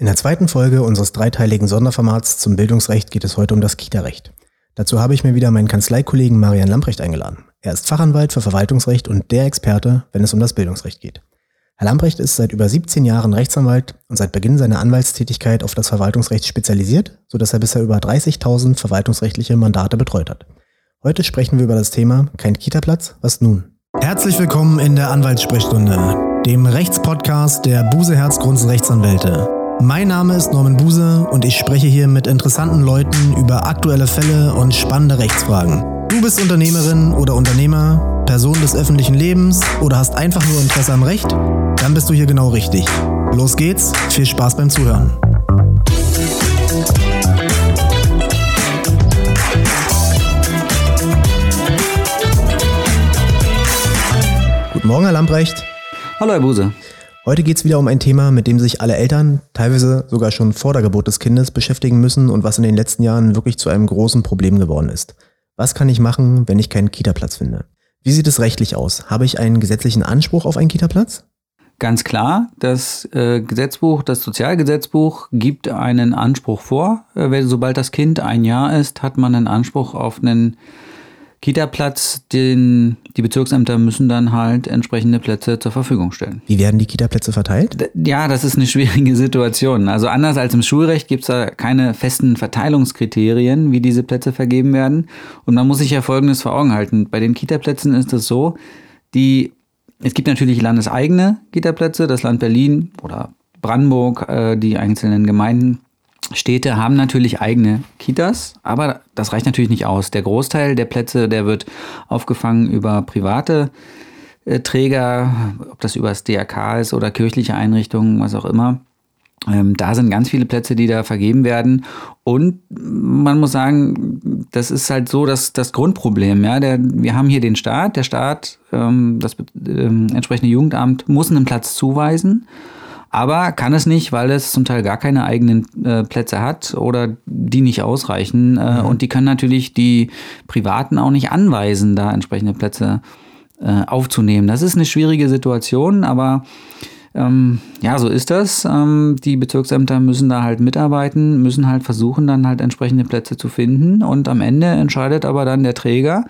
In der zweiten Folge unseres dreiteiligen Sonderformats zum Bildungsrecht geht es heute um das Kita-Recht. Dazu habe ich mir wieder meinen Kanzleikollegen Marian Lamprecht eingeladen. Er ist Fachanwalt für Verwaltungsrecht und der Experte, wenn es um das Bildungsrecht geht. Herr Lamprecht ist seit über 17 Jahren Rechtsanwalt und seit Beginn seiner Anwaltstätigkeit auf das Verwaltungsrecht spezialisiert, sodass er bisher über 30.000 verwaltungsrechtliche Mandate betreut hat. Heute sprechen wir über das Thema Kein Kita-Platz, was nun? Herzlich willkommen in der Anwaltssprechstunde, dem Rechtspodcast der Buse Herz Rechtsanwälte. Mein Name ist Norman Buse und ich spreche hier mit interessanten Leuten über aktuelle Fälle und spannende Rechtsfragen. Du bist Unternehmerin oder Unternehmer, Person des öffentlichen Lebens oder hast einfach nur Interesse am Recht? Dann bist du hier genau richtig. Los geht's, viel Spaß beim Zuhören. Guten Morgen, Herr Lamprecht. Hallo, Herr Buse. Heute geht es wieder um ein Thema, mit dem sich alle Eltern, teilweise sogar schon vor der Geburt des Kindes, beschäftigen müssen und was in den letzten Jahren wirklich zu einem großen Problem geworden ist. Was kann ich machen, wenn ich keinen Kita-Platz finde? Wie sieht es rechtlich aus? Habe ich einen gesetzlichen Anspruch auf einen Kita-Platz? Ganz klar, das äh, Gesetzbuch, das Sozialgesetzbuch gibt einen Anspruch vor. Äh, sobald das Kind ein Jahr ist, hat man einen Anspruch auf einen Kita-Platz, den die Bezirksämter müssen dann halt entsprechende Plätze zur Verfügung stellen. Wie werden die Kita-Plätze verteilt? Ja, das ist eine schwierige Situation. Also anders als im Schulrecht gibt es da keine festen Verteilungskriterien, wie diese Plätze vergeben werden. Und man muss sich ja Folgendes vor Augen halten. Bei den Kita-Plätzen ist es so, die, es gibt natürlich landeseigene Kita-Plätze, das Land Berlin oder Brandenburg, äh, die einzelnen Gemeinden Städte haben natürlich eigene Kitas, aber das reicht natürlich nicht aus. Der Großteil der Plätze, der wird aufgefangen über private äh, Träger, ob das über das DRK ist oder kirchliche Einrichtungen, was auch immer. Ähm, da sind ganz viele Plätze, die da vergeben werden. Und man muss sagen, das ist halt so dass das Grundproblem. Ja? Der, wir haben hier den Staat. Der Staat, ähm, das ähm, entsprechende Jugendamt, muss einen Platz zuweisen aber kann es nicht, weil es zum Teil gar keine eigenen äh, Plätze hat oder die nicht ausreichen. Äh, mhm. Und die können natürlich die Privaten auch nicht anweisen, da entsprechende Plätze äh, aufzunehmen. Das ist eine schwierige Situation, aber ähm, ja, so ist das. Ähm, die Bezirksämter müssen da halt mitarbeiten, müssen halt versuchen, dann halt entsprechende Plätze zu finden. Und am Ende entscheidet aber dann der Träger,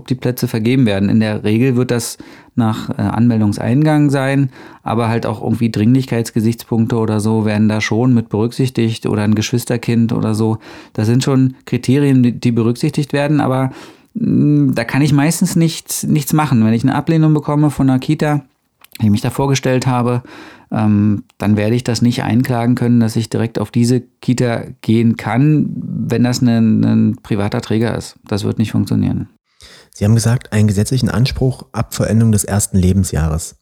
ob die Plätze vergeben werden. In der Regel wird das nach äh, Anmeldungseingang sein, aber halt auch irgendwie Dringlichkeitsgesichtspunkte oder so werden da schon mit berücksichtigt oder ein Geschwisterkind oder so. Das sind schon Kriterien, die, berücksichtigt werden, aber mm, da kann ich meistens nichts, nichts machen. Wenn ich eine Ablehnung bekomme von einer Kita, die ich mich da vorgestellt habe, ähm, dann werde ich das nicht einklagen können, dass ich direkt auf diese Kita gehen kann, wenn das ein, ein privater Träger ist. Das wird nicht funktionieren. Sie haben gesagt, einen gesetzlichen Anspruch ab Vollendung des ersten Lebensjahres.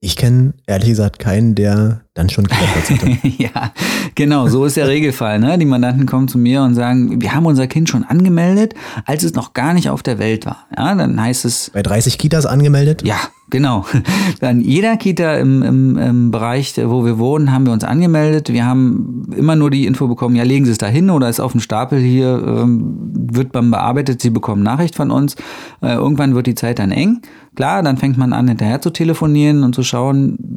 Ich kenne ehrlich gesagt keinen, der dann schon Kinderplatz hatte. ja, genau, so ist der Regelfall. Ne? Die Mandanten kommen zu mir und sagen, wir haben unser Kind schon angemeldet, als es noch gar nicht auf der Welt war. Ja, dann heißt es. Bei 30 Kitas angemeldet? Ja, genau. Dann jeder Kita im, im, im Bereich, wo wir wohnen, haben wir uns angemeldet. Wir haben immer nur die Info bekommen, ja, legen Sie es da hin oder ist auf dem Stapel hier, ähm, wird man bearbeitet, Sie bekommen Nachricht von uns. Äh, irgendwann wird die Zeit dann eng. Klar, dann fängt man an, hinterher zu telefonieren und zu schauen,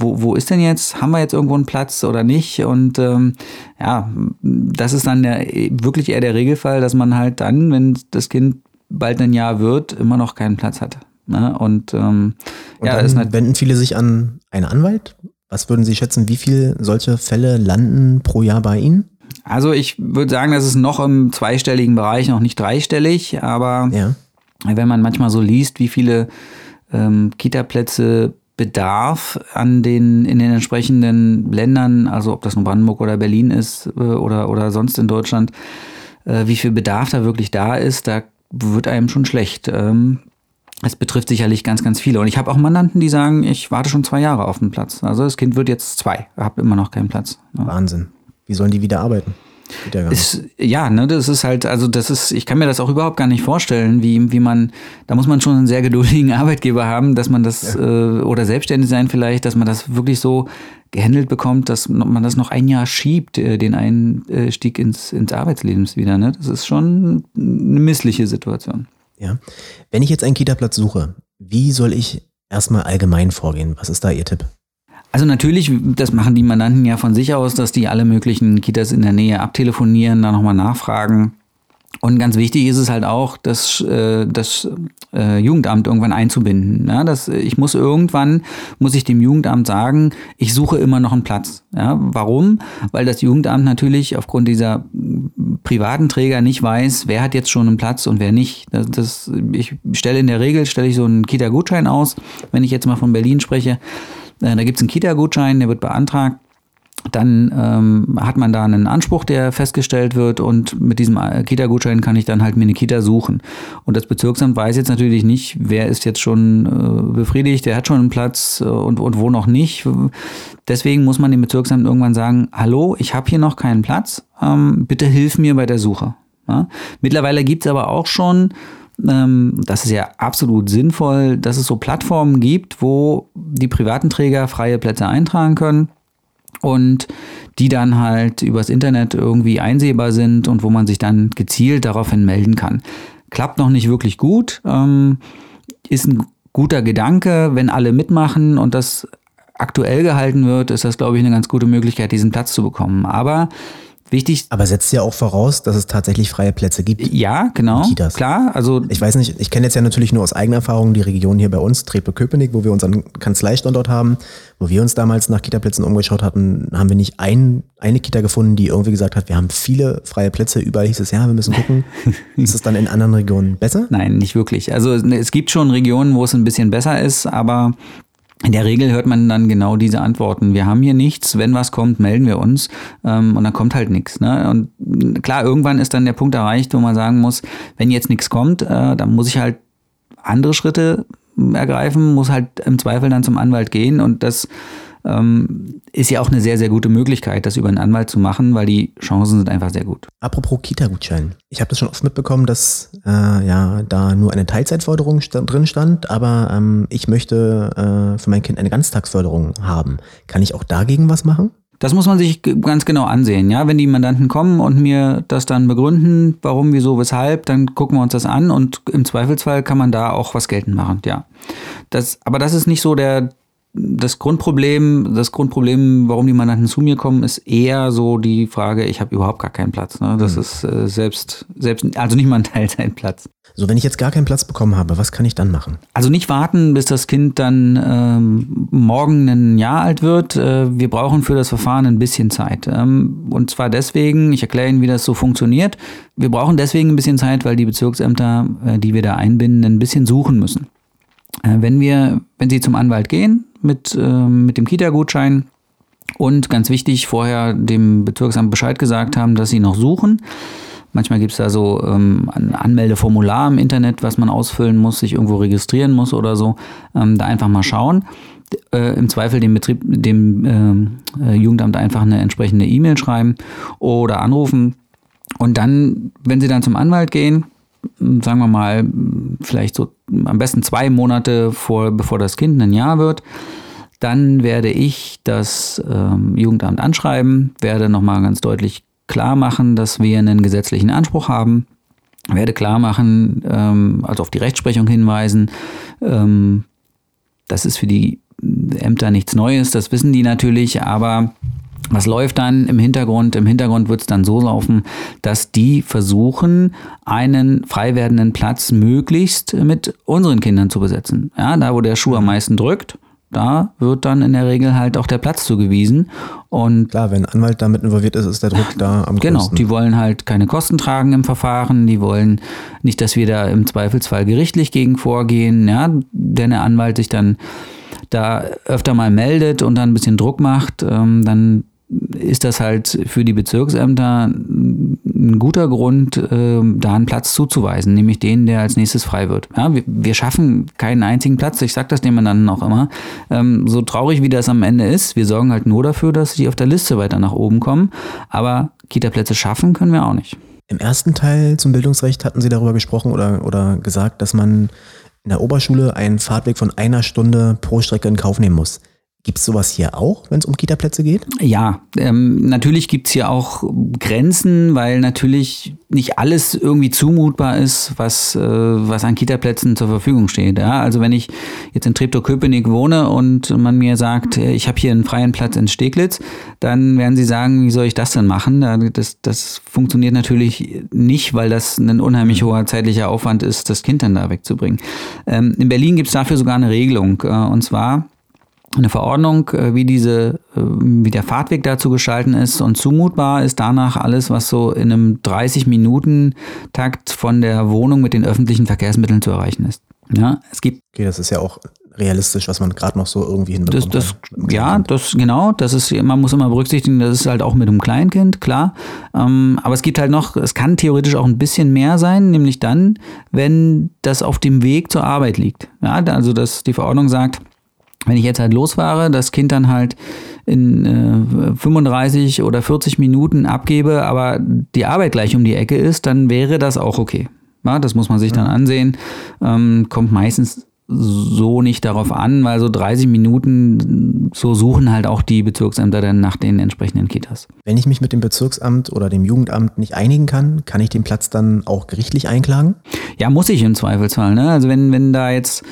wo, wo ist denn jetzt, haben wir jetzt irgendwo einen Platz oder nicht? Und ähm, ja, das ist dann der, wirklich eher der Regelfall, dass man halt dann, wenn das Kind bald ein Jahr wird, immer noch keinen Platz hat. Ne? Und, ähm, und ja, dann wenden viele sich an einen Anwalt. Was würden Sie schätzen, wie viele solche Fälle landen pro Jahr bei Ihnen? Also ich würde sagen, das ist noch im zweistelligen Bereich, noch nicht dreistellig, aber ja wenn man manchmal so liest, wie viele ähm, Kita-Plätze Bedarf an den, in den entsprechenden Ländern, also ob das nun Brandenburg oder Berlin ist äh, oder, oder sonst in Deutschland, äh, wie viel Bedarf da wirklich da ist, da wird einem schon schlecht. Ähm, es betrifft sicherlich ganz, ganz viele. Und ich habe auch Mandanten, die sagen, ich warte schon zwei Jahre auf den Platz. Also das Kind wird jetzt zwei, habe immer noch keinen Platz. Wahnsinn. Wie sollen die wieder arbeiten? Ist, ja, ne, das ist halt, also das ist, ich kann mir das auch überhaupt gar nicht vorstellen, wie, wie man, da muss man schon einen sehr geduldigen Arbeitgeber haben, dass man das, ja. äh, oder selbstständig sein vielleicht, dass man das wirklich so gehandelt bekommt, dass man das noch ein Jahr schiebt, äh, den Einstieg ins, ins Arbeitsleben wieder. Ne? Das ist schon eine missliche Situation. Ja. Wenn ich jetzt einen Kita-Platz suche, wie soll ich erstmal allgemein vorgehen? Was ist da Ihr Tipp? Also natürlich, das machen die Mandanten ja von sich aus, dass die alle möglichen Kitas in der Nähe abtelefonieren, da nochmal nachfragen. Und ganz wichtig ist es halt auch, das, äh, das äh, Jugendamt irgendwann einzubinden. Ja, das, ich muss irgendwann, muss ich dem Jugendamt sagen, ich suche immer noch einen Platz. Ja, warum? Weil das Jugendamt natürlich aufgrund dieser privaten Träger nicht weiß, wer hat jetzt schon einen Platz und wer nicht. Das, das, ich stelle in der Regel, stelle ich so einen Kita-Gutschein aus, wenn ich jetzt mal von Berlin spreche. Äh, da gibt es einen Kita-Gutschein, der wird beantragt dann ähm, hat man da einen Anspruch, der festgestellt wird und mit diesem äh, Kita-Gutschein kann ich dann halt mir eine Kita suchen. Und das Bezirksamt weiß jetzt natürlich nicht, wer ist jetzt schon äh, befriedigt, der hat schon einen Platz äh, und, und wo noch nicht. Deswegen muss man dem Bezirksamt irgendwann sagen, hallo, ich habe hier noch keinen Platz, ähm, bitte hilf mir bei der Suche. Ja? Mittlerweile gibt es aber auch schon das ist ja absolut sinnvoll, dass es so Plattformen gibt, wo die privaten Träger freie Plätze eintragen können und die dann halt übers Internet irgendwie einsehbar sind und wo man sich dann gezielt daraufhin melden kann. Klappt noch nicht wirklich gut, ähm, ist ein guter Gedanke, wenn alle mitmachen und das aktuell gehalten wird, ist das, glaube ich, eine ganz gute Möglichkeit, diesen Platz zu bekommen. Aber Wichtig. Aber setzt ja auch voraus, dass es tatsächlich freie Plätze gibt. Ja, genau. Kitas. Klar, also. Ich weiß nicht, ich kenne jetzt ja natürlich nur aus eigener Erfahrung die Region hier bei uns, Trepe-Köpenick, wo wir unseren Kanzleistandort haben, wo wir uns damals nach Kitaplätzen umgeschaut hatten, haben wir nicht ein, eine Kita gefunden, die irgendwie gesagt hat, wir haben viele freie Plätze, überall hieß es, ja, wir müssen gucken. ist es dann in anderen Regionen besser? Nein, nicht wirklich. Also es gibt schon Regionen, wo es ein bisschen besser ist, aber in der Regel hört man dann genau diese Antworten. Wir haben hier nichts, wenn was kommt, melden wir uns ähm, und dann kommt halt nichts. Ne? Und klar, irgendwann ist dann der Punkt erreicht, wo man sagen muss, wenn jetzt nichts kommt, äh, dann muss ich halt andere Schritte ergreifen, muss halt im Zweifel dann zum Anwalt gehen und das ähm, ist ja auch eine sehr, sehr gute Möglichkeit, das über einen Anwalt zu machen, weil die Chancen sind einfach sehr gut. Apropos Kita-Gutschein. Ich habe das schon oft mitbekommen, dass äh, ja da nur eine Teilzeitförderung st drin stand, aber ähm, ich möchte äh, für mein Kind eine Ganztagsförderung haben. Kann ich auch dagegen was machen? Das muss man sich ganz genau ansehen. Ja, wenn die Mandanten kommen und mir das dann begründen, warum, wieso, weshalb, dann gucken wir uns das an und im Zweifelsfall kann man da auch was geltend machen. Ja, das, aber das ist nicht so der das Grundproblem, das Grundproblem, warum die Mandanten zu mir kommen, ist eher so die Frage, ich habe überhaupt gar keinen Platz. Ne? Das mhm. ist äh, selbst, selbst, also nicht mal ein Teil sein Platz. So, wenn ich jetzt gar keinen Platz bekommen habe, was kann ich dann machen? Also nicht warten, bis das Kind dann ähm, morgen ein Jahr alt wird. Äh, wir brauchen für das Verfahren ein bisschen Zeit. Ähm, und zwar deswegen, ich erkläre Ihnen, wie das so funktioniert. Wir brauchen deswegen ein bisschen Zeit, weil die Bezirksämter, äh, die wir da einbinden, ein bisschen suchen müssen. Äh, wenn wir, wenn Sie zum Anwalt gehen mit, äh, mit dem Kita-Gutschein und ganz wichtig, vorher dem Bezirksamt Bescheid gesagt haben, dass Sie noch suchen. Manchmal gibt es da so ähm, ein Anmeldeformular im Internet, was man ausfüllen muss, sich irgendwo registrieren muss oder so. Ähm, da einfach mal schauen. Äh, Im Zweifel dem Betrieb, dem äh, Jugendamt einfach eine entsprechende E-Mail schreiben oder anrufen. Und dann, wenn Sie dann zum Anwalt gehen, sagen wir mal, vielleicht so am besten zwei Monate vor, bevor das Kind ein Jahr wird. Dann werde ich das ähm, Jugendamt anschreiben, werde nochmal ganz deutlich klar machen, dass wir einen gesetzlichen Anspruch haben, werde klar machen, ähm, also auf die Rechtsprechung hinweisen. Ähm, das ist für die Ämter nichts Neues, das wissen die natürlich, aber was läuft dann im Hintergrund? Im Hintergrund wird es dann so laufen, dass die versuchen, einen frei werdenden Platz möglichst mit unseren Kindern zu besetzen. Ja, da wo der Schuh am mhm. meisten drückt, da wird dann in der Regel halt auch der Platz zugewiesen. Und Klar, wenn ein Anwalt damit involviert ist, ist der Druck da am Genau, größten. die wollen halt keine Kosten tragen im Verfahren, die wollen nicht, dass wir da im Zweifelsfall gerichtlich gegen vorgehen, ja, denn der Anwalt sich dann da öfter mal meldet und dann ein bisschen Druck macht, ähm, dann ist das halt für die Bezirksämter ein guter Grund, äh, da einen Platz zuzuweisen, nämlich den, der als nächstes frei wird. Ja, wir, schaffen keinen einzigen Platz, ich sage das dem Mandanten auch immer. Ähm, so traurig wie das am Ende ist, wir sorgen halt nur dafür, dass sie auf der Liste weiter nach oben kommen, aber Kita-Plätze schaffen können wir auch nicht. Im ersten Teil zum Bildungsrecht hatten Sie darüber gesprochen oder, oder gesagt, dass man in der Oberschule einen Fahrtweg von einer Stunde pro Strecke in Kauf nehmen muss. Gibt es sowas hier auch, wenn es um Kita-Plätze geht? Ja, ähm, natürlich gibt es hier auch Grenzen, weil natürlich nicht alles irgendwie zumutbar ist, was, äh, was an Kita-Plätzen zur Verfügung steht. Ja? Also wenn ich jetzt in Treptow-Köpenick wohne und man mir sagt, äh, ich habe hier einen freien Platz in Steglitz, dann werden sie sagen, wie soll ich das denn machen? Das, das funktioniert natürlich nicht, weil das ein unheimlich hoher zeitlicher Aufwand ist, das Kind dann da wegzubringen. Ähm, in Berlin gibt es dafür sogar eine Regelung. Äh, und zwar eine Verordnung, äh, wie diese, äh, wie der Fahrtweg dazu gestalten ist und zumutbar ist danach alles, was so in einem 30-Minuten-Takt von der Wohnung mit den öffentlichen Verkehrsmitteln zu erreichen ist. Ja, es gibt. Okay, das ist ja auch realistisch, was man gerade noch so irgendwie hinbekommt. Das, das, ja, das genau, das ist, man muss immer berücksichtigen, das ist halt auch mit einem Kleinkind, klar. Ähm, aber es gibt halt noch, es kann theoretisch auch ein bisschen mehr sein, nämlich dann, wenn das auf dem Weg zur Arbeit liegt. Ja, also dass die Verordnung sagt, wenn ich jetzt halt losfahre, das Kind dann halt in äh, 35 oder 40 Minuten abgebe, aber die Arbeit gleich um die Ecke ist, dann wäre das auch okay. Ja, das muss man sich dann ansehen. Ähm, kommt meistens so nicht darauf an, weil so 30 Minuten, so suchen halt auch die Bezirksämter dann nach den entsprechenden Kitas. Wenn ich mich mit dem Bezirksamt oder dem Jugendamt nicht einigen kann, kann ich den Platz dann auch gerichtlich einklagen? Ja, muss ich im Zweifelsfall. Ne? Also wenn, wenn da jetzt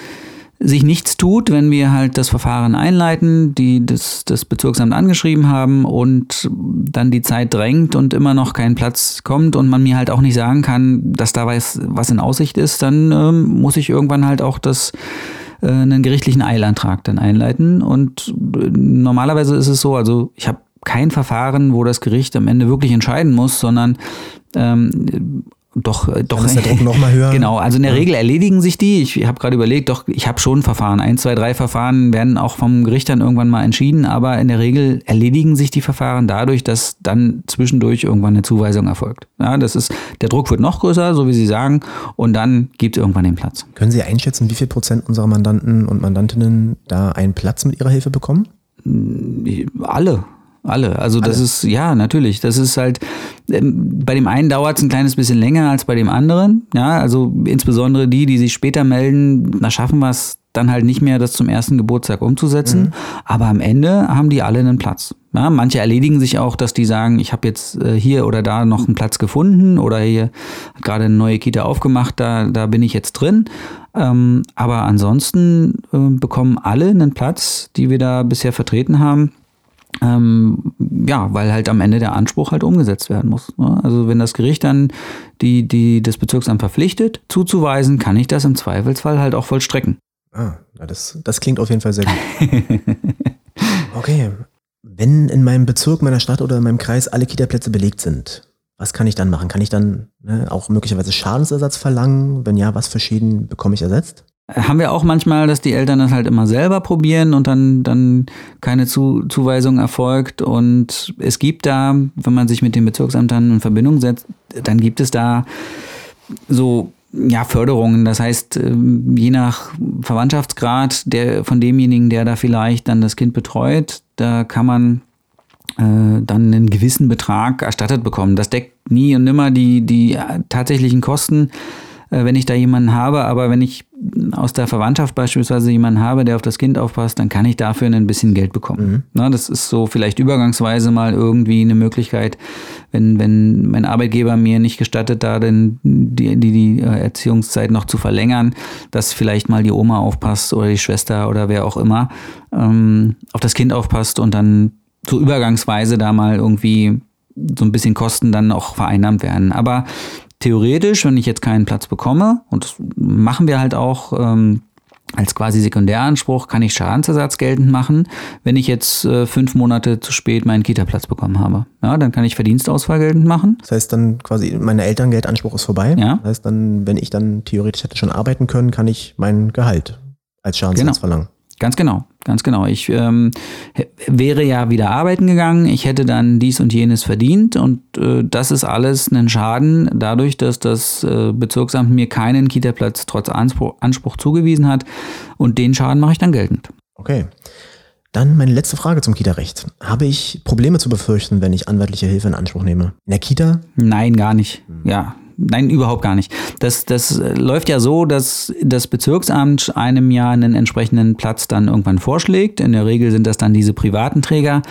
sich nichts tut, wenn wir halt das Verfahren einleiten, die das, das Bezirksamt angeschrieben haben und dann die Zeit drängt und immer noch kein Platz kommt und man mir halt auch nicht sagen kann, dass da was, was in Aussicht ist, dann ähm, muss ich irgendwann halt auch das äh, einen gerichtlichen Eilantrag dann einleiten. Und äh, normalerweise ist es so, also ich habe kein Verfahren, wo das Gericht am Ende wirklich entscheiden muss, sondern ähm, doch, äh, doch. ist der Druck noch mal höher. Genau, also in der ja. Regel erledigen sich die. Ich habe gerade überlegt, doch, ich habe schon Verfahren. Ein, zwei, drei Verfahren werden auch vom Gericht dann irgendwann mal entschieden, aber in der Regel erledigen sich die Verfahren dadurch, dass dann zwischendurch irgendwann eine Zuweisung erfolgt. Ja, das ist, der Druck wird noch größer, so wie Sie sagen, und dann gibt es irgendwann den Platz. Können Sie einschätzen, wie viel Prozent unserer Mandanten und Mandantinnen da einen Platz mit Ihrer Hilfe bekommen? Alle. Alle. Also Alle. das ist, ja, natürlich. Das ist halt, ähm, bei dem einen dauert es ein kleines bisschen länger als bei dem anderen. Ja, also insbesondere die, die sich später melden, da schaffen wir es dann halt nicht mehr, das zum ersten Geburtstag umzusetzen. Mhm. Aber am Ende haben die alle einen Platz. Ja, manche erledigen sich auch, dass die sagen, ich habe jetzt äh, hier oder da noch einen Platz gefunden oder hier hat gerade eine neue Kita aufgemacht, da, da bin ich jetzt drin. Ähm, aber ansonsten äh, bekommen alle einen Platz, die wir da bisher vertreten haben. Ähm, ja, weil halt am Ende der Anspruch halt umgesetzt werden muss. Ne? Also wenn das Gericht dann die, die das Bezirksamt verpflichtet, zuzuweisen, kann ich das im Zweifelsfall halt auch vollstrecken. Ah, das, das klingt auf jeden Fall sehr gut. okay. Wenn in meinem Bezirk, meiner Stadt oder in meinem Kreis alle Kita-Plätze belegt sind, was kann ich dann machen? Kann ich dann ne, auch möglicherweise Schadensersatz verlangen? Wenn ja, was für Schäden bekomme ich ersetzt? Haben wir auch manchmal, dass die Eltern das halt immer selber probieren und dann, dann keine Zu Zuweisung erfolgt. Und es gibt da, wenn man sich mit den Bezirksämtern in Verbindung setzt, dann gibt es da so ja, Förderungen. Das heißt, ähm, je nach Verwandtschaftsgrad der, von demjenigen, der da vielleicht dann das Kind betreut, da kann man äh, dann einen gewissen Betrag erstattet bekommen. Das deckt nie und nimmer die, die tatsächlichen Kosten äh, wenn ich da jemanden habe, aber wenn ich aus der Verwandtschaft beispielsweise jemanden habe, der auf das Kind aufpasst, dann kann ich dafür ein bisschen Geld bekommen. Mhm. Na, das ist so vielleicht übergangsweise mal irgendwie eine Möglichkeit, wenn, wenn mein Arbeitgeber mir nicht gestattet, da denn die, die, die äh, Erziehungszeit noch zu verlängern, dass vielleicht mal die Oma aufpasst oder die Schwester oder wer auch immer ähm, auf das Kind aufpasst und dann so übergangsweise da mal irgendwie so ein bisschen Kosten dann auch vereinnahmt werden. Aber theoretisch, wenn ich jetzt keinen Platz bekomme, und das machen wir halt auch ähm, als quasi Sekundäranspruch, kann ich Schadensersatz geltend machen, wenn ich jetzt äh, fünf Monate zu spät meinen Kita-Platz bekommen habe. Ja, dann kann ich Verdienstausfall geltend machen. Das heißt dann quasi, mein Elterngeldanspruch ist vorbei. Ja. Das heißt dann, wenn ich dann theoretisch hätte schon arbeiten können, kann ich mein Gehalt als Schadensersatz genau. verlangen. Ganz genau, ganz genau. Ich ähm, wäre ja wieder arbeiten gegangen, ich hätte dann dies und jenes verdient und äh, das ist alles ein Schaden dadurch, dass das äh, Bezirksamt mir keinen Kita-Platz trotz Anspruch, Anspruch zugewiesen hat und den Schaden mache ich dann geltend. Okay. Dann meine letzte Frage zum Kita-Recht. Habe ich Probleme zu befürchten, wenn ich anwaltliche Hilfe in Anspruch nehme? In der Kita? Nein, gar nicht. Hm. Ja, nein, überhaupt gar nicht. Das, das läuft ja so, dass das Bezirksamt einem ja einen entsprechenden Platz dann irgendwann vorschlägt. In der Regel sind das dann diese privaten Träger.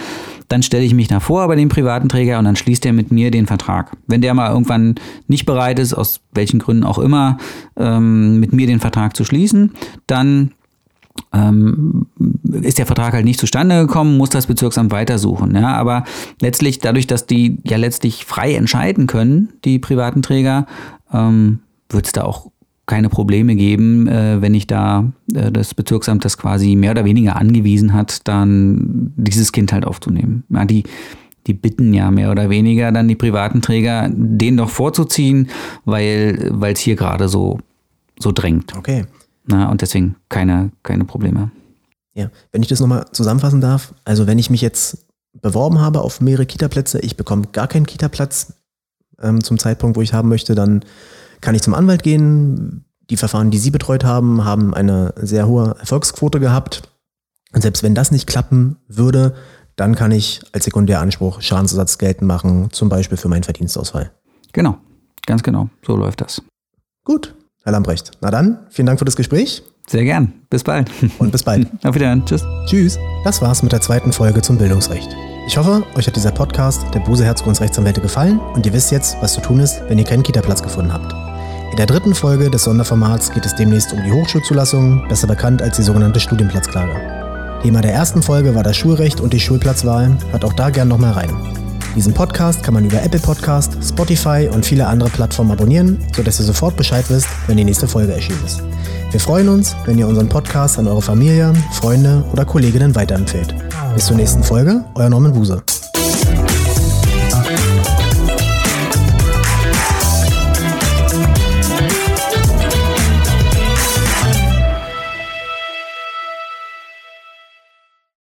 Dann stelle ich mich da vor bei dem privaten Träger und dann schließt er mit mir den Vertrag. Wenn der mal irgendwann nicht bereit ist, aus welchen Gründen auch immer, ähm, mit mir den Vertrag zu schließen, dann ähm, ist der Vertrag halt nicht zustande gekommen, muss das Bezirksamt weitersuchen. Ja, aber letztlich, dadurch, dass die ja letztlich frei entscheiden können, die privaten Träger, ähm, wird es da auch keine Probleme geben, äh, wenn ich da äh, das Bezirksamt das quasi mehr oder weniger angewiesen hat, dann dieses Kind halt aufzunehmen. Ja, die, die bitten ja mehr oder weniger dann die privaten Träger, den doch vorzuziehen, weil es hier gerade so, so drängt. Okay. Na, und deswegen keine, keine Probleme. Ja, wenn ich das nochmal zusammenfassen darf, also wenn ich mich jetzt beworben habe auf mehrere Kita-Plätze, ich bekomme gar keinen Kita-Platz ähm, zum Zeitpunkt, wo ich haben möchte, dann kann ich zum Anwalt gehen. Die Verfahren, die Sie betreut haben, haben eine sehr hohe Erfolgsquote gehabt. Und selbst wenn das nicht klappen würde, dann kann ich als Sekundäranspruch Schadensersatz geltend machen, zum Beispiel für meinen Verdienstausfall. Genau, ganz genau. So läuft das. Gut, Herr Lamprecht. Na dann, vielen Dank für das Gespräch. Sehr gern. Bis bald. Und bis bald. Auf Wiedersehen. Tschüss. Tschüss. Das war's mit der zweiten Folge zum Bildungsrecht. Ich hoffe, euch hat dieser Podcast der Buse Herzgrundsrechtsanwälte gefallen und ihr wisst jetzt, was zu tun ist, wenn ihr keinen Kita-Platz gefunden habt. In der dritten Folge des Sonderformats geht es demnächst um die Hochschulzulassung, besser bekannt als die sogenannte Studienplatzklage. Thema der ersten Folge war das Schulrecht und die Schulplatzwahl. Hört auch da gern nochmal rein. Diesen Podcast kann man über Apple Podcast, Spotify und viele andere Plattformen abonnieren, sodass ihr sofort Bescheid wisst, wenn die nächste Folge erschienen ist. Wir freuen uns, wenn ihr unseren Podcast an eure Familie, Freunde oder Kolleginnen weiterempfehlt. Bis zur nächsten Folge, euer Norman Buse.